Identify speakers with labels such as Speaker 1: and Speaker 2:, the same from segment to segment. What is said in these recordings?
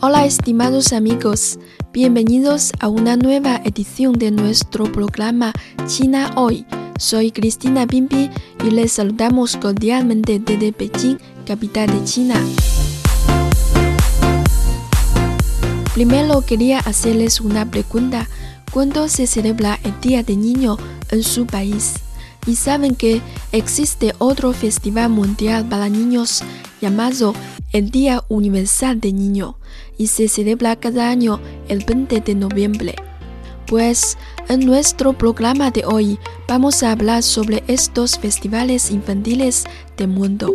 Speaker 1: Hola estimados amigos, bienvenidos a una nueva edición de nuestro programa China Hoy. Soy Cristina Pimpi y les saludamos cordialmente desde Beijing, capital de China. Primero quería hacerles una pregunta. ¿Cuándo se celebra el Día del Niño en su país? Y saben que existe otro festival mundial para niños llamado el Día Universal del Niño y se celebra cada año el 20 de noviembre. Pues en nuestro programa de hoy vamos a hablar sobre estos festivales infantiles del mundo.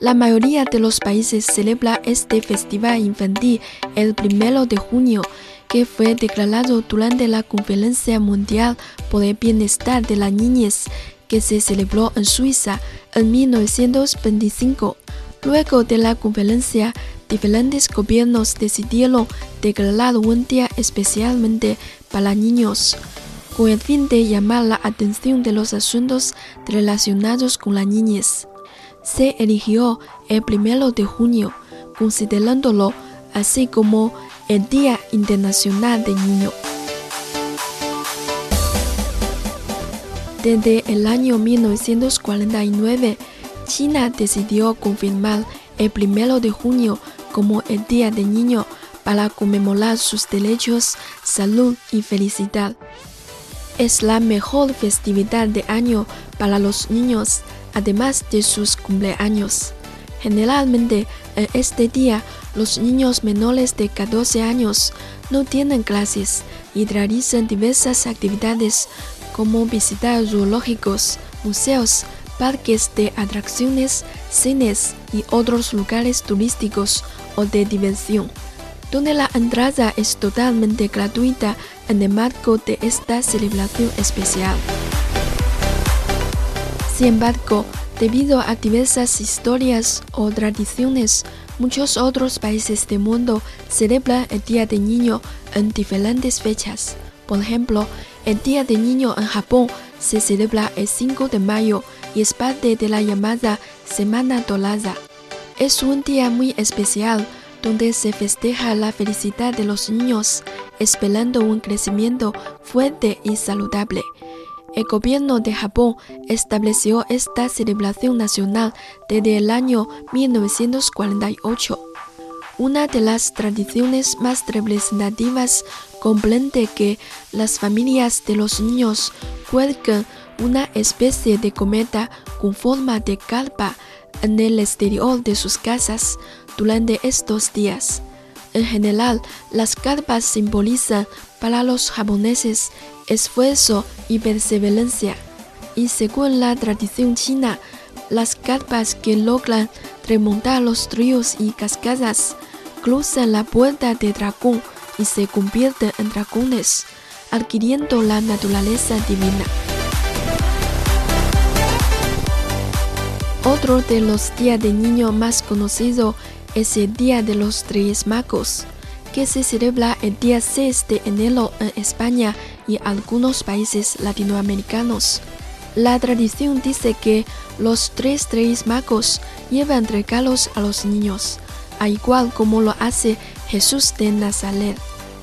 Speaker 1: La mayoría de los países celebra este festival infantil el primero de junio, que fue declarado durante la Conferencia Mundial por el Bienestar de la Niñez, que se celebró en Suiza en 1925. Luego de la conferencia, diferentes gobiernos decidieron declarar un día especialmente para niños, con el fin de llamar la atención de los asuntos relacionados con la niñez se eligió el primero de junio, considerándolo así como el Día Internacional del Niño. Desde el año 1949, China decidió confirmar el primero de junio como el Día del Niño para conmemorar sus derechos, salud y felicidad. Es la mejor festividad de año para los niños además de sus cumpleaños. Generalmente en este día los niños menores de 14 años no tienen clases y realizan diversas actividades como visitar zoológicos, museos, parques de atracciones, cines y otros lugares turísticos o de diversión, donde la entrada es totalmente gratuita en el marco de esta celebración especial. Sin embargo, debido a diversas historias o tradiciones, muchos otros países del mundo celebran el Día del Niño en diferentes fechas. Por ejemplo, el Día del Niño en Japón se celebra el 5 de mayo y es parte de la llamada Semana Dorada. Es un día muy especial donde se festeja la felicidad de los niños, esperando un crecimiento fuerte y saludable. El gobierno de Japón estableció esta celebración nacional desde el año 1948. Una de las tradiciones más representativas comprende que las familias de los niños cuelgan una especie de cometa con forma de carpa en el exterior de sus casas durante estos días. En general, las carpas simbolizan para los japoneses esfuerzo y perseverancia. Y según la tradición china, las carpas que logran remontar los ríos y cascadas cruzan la puerta de dragón y se convierten en dragones. adquiriendo la naturaleza divina. Otro de los días de niño más conocido es el Día de los Tres Magos, que se celebra el día 6 de enero en España y algunos países latinoamericanos. La tradición dice que los tres tres magos llevan regalos a los niños, a igual como lo hace Jesús de Nazaret.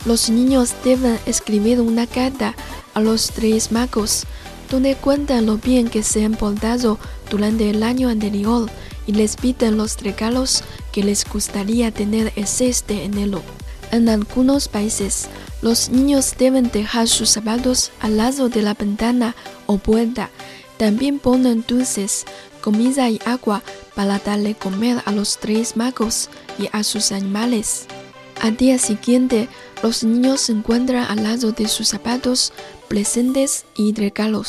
Speaker 1: Los niños deben escribir una carta a los tres magos, donde cuentan lo bien que se han portado durante el año anterior les piden los regalos que les gustaría tener el 6 de enero. En algunos países, los niños deben dejar sus zapatos al lado de la ventana o puerta. También ponen dulces, comida y agua para darle comer a los tres magos y a sus animales. Al día siguiente, los niños se encuentran al lado de sus zapatos, presentes y regalos.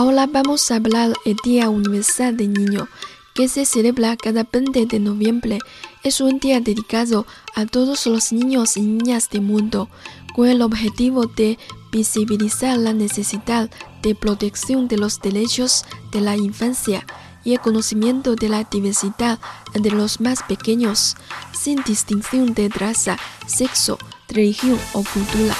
Speaker 1: Ahora vamos a hablar del Día Universal del Niño, que se celebra cada 20 de noviembre. Es un día dedicado a todos los niños y niñas del mundo, con el objetivo de visibilizar la necesidad de protección de los derechos de la infancia y el conocimiento de la diversidad entre los más pequeños, sin distinción de raza, sexo, religión o cultura.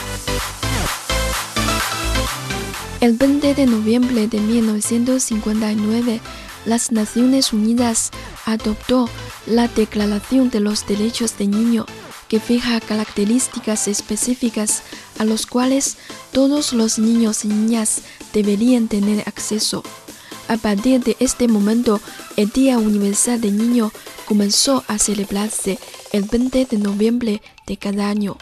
Speaker 1: El 20 de noviembre de 1959, las Naciones Unidas adoptó la Declaración de los Derechos del Niño, que fija características específicas a los cuales todos los niños y niñas deberían tener acceso. A partir de este momento, el Día Universal del Niño comenzó a celebrarse el 20 de noviembre de cada año.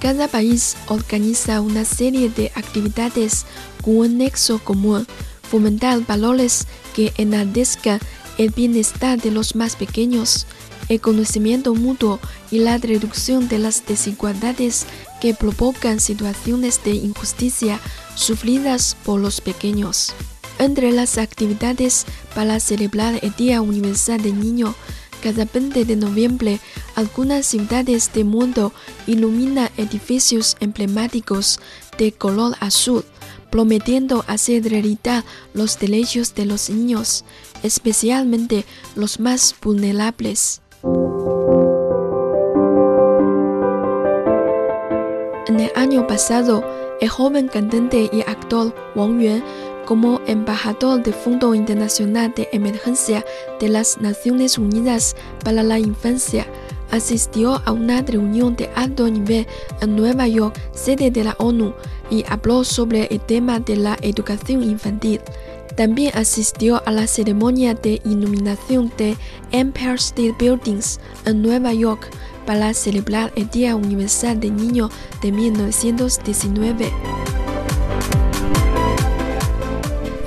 Speaker 1: Cada país organiza una serie de actividades con un nexo común, fomentar valores que enardezcan el bienestar de los más pequeños, el conocimiento mutuo y la reducción de las desigualdades que provocan situaciones de injusticia sufridas por los pequeños. Entre las actividades para celebrar el Día Universal del Niño cada 20 de noviembre, algunas ciudades del mundo iluminan edificios emblemáticos de color azul, prometiendo hacer realidad los derechos de los niños, especialmente los más vulnerables. En el año pasado, el joven cantante y actor Wang Yuan como embajador del Fondo Internacional de Emergencia de las Naciones Unidas para la Infancia, asistió a una reunión de alto nivel en Nueva York, sede de la ONU, y habló sobre el tema de la educación infantil. También asistió a la ceremonia de iluminación de Empire State Buildings en Nueva York para celebrar el Día Universal del Niño de 1919.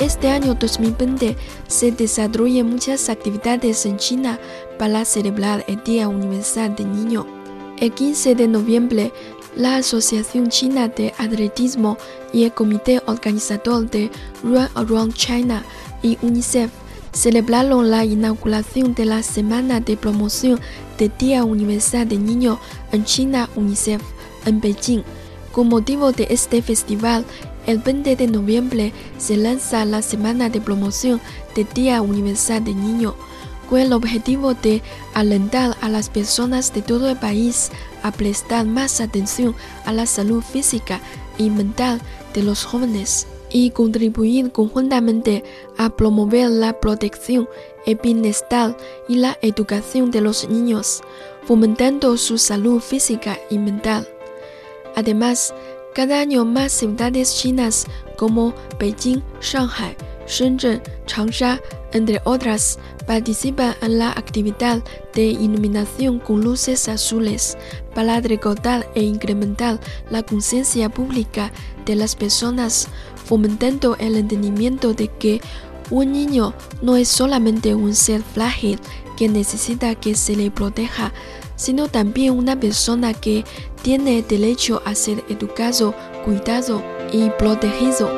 Speaker 1: Este año 2020 se desarrollan muchas actividades en China para celebrar el Día Universal del Niño. El 15 de noviembre, la Asociación China de Atletismo y el Comité Organizador de Run Around China y UNICEF celebraron la inauguración de la Semana de Promoción del Día Universal del Niño en China UNICEF en Beijing. Con motivo de este festival, el 20 de noviembre se lanza la semana de promoción del Día Universal del Niño, con el objetivo de alentar a las personas de todo el país a prestar más atención a la salud física y mental de los jóvenes y contribuir conjuntamente a promover la protección, el bienestar y la educación de los niños, fomentando su salud física y mental. Además, cada año más ciudades chinas como Beijing, Shanghai, Shenzhen, Changsha, entre otras, participan en la actividad de iluminación con luces azules para recordar e incrementar la conciencia pública de las personas, fomentando el entendimiento de que un niño no es solamente un ser frágil que necesita que se le proteja, sino también una persona que tiene derecho a ser educado, cuidado y protegido.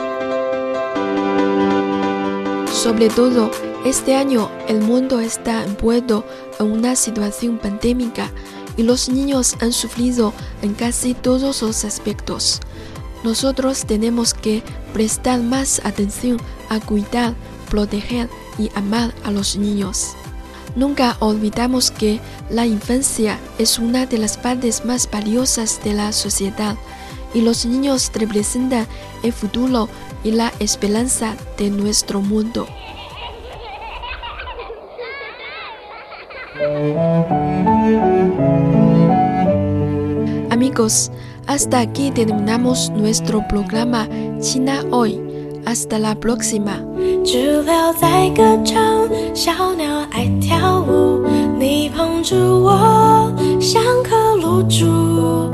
Speaker 1: Sobre todo, este año el mundo está envuelto en una situación pandémica y los niños han sufrido en casi todos los aspectos. Nosotros tenemos que prestar más atención a cuidar, proteger y amar a los niños. Nunca olvidamos que la infancia es una de las partes más valiosas de la sociedad y los niños representan el futuro y la esperanza de nuestro mundo. Amigos, hasta aquí terminamos nuestro programa China Hoy. hasta la próxima。
Speaker 2: 知了在歌唱，小鸟爱跳舞，你捧着我，像颗露珠。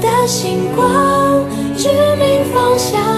Speaker 2: 的星光指明方向，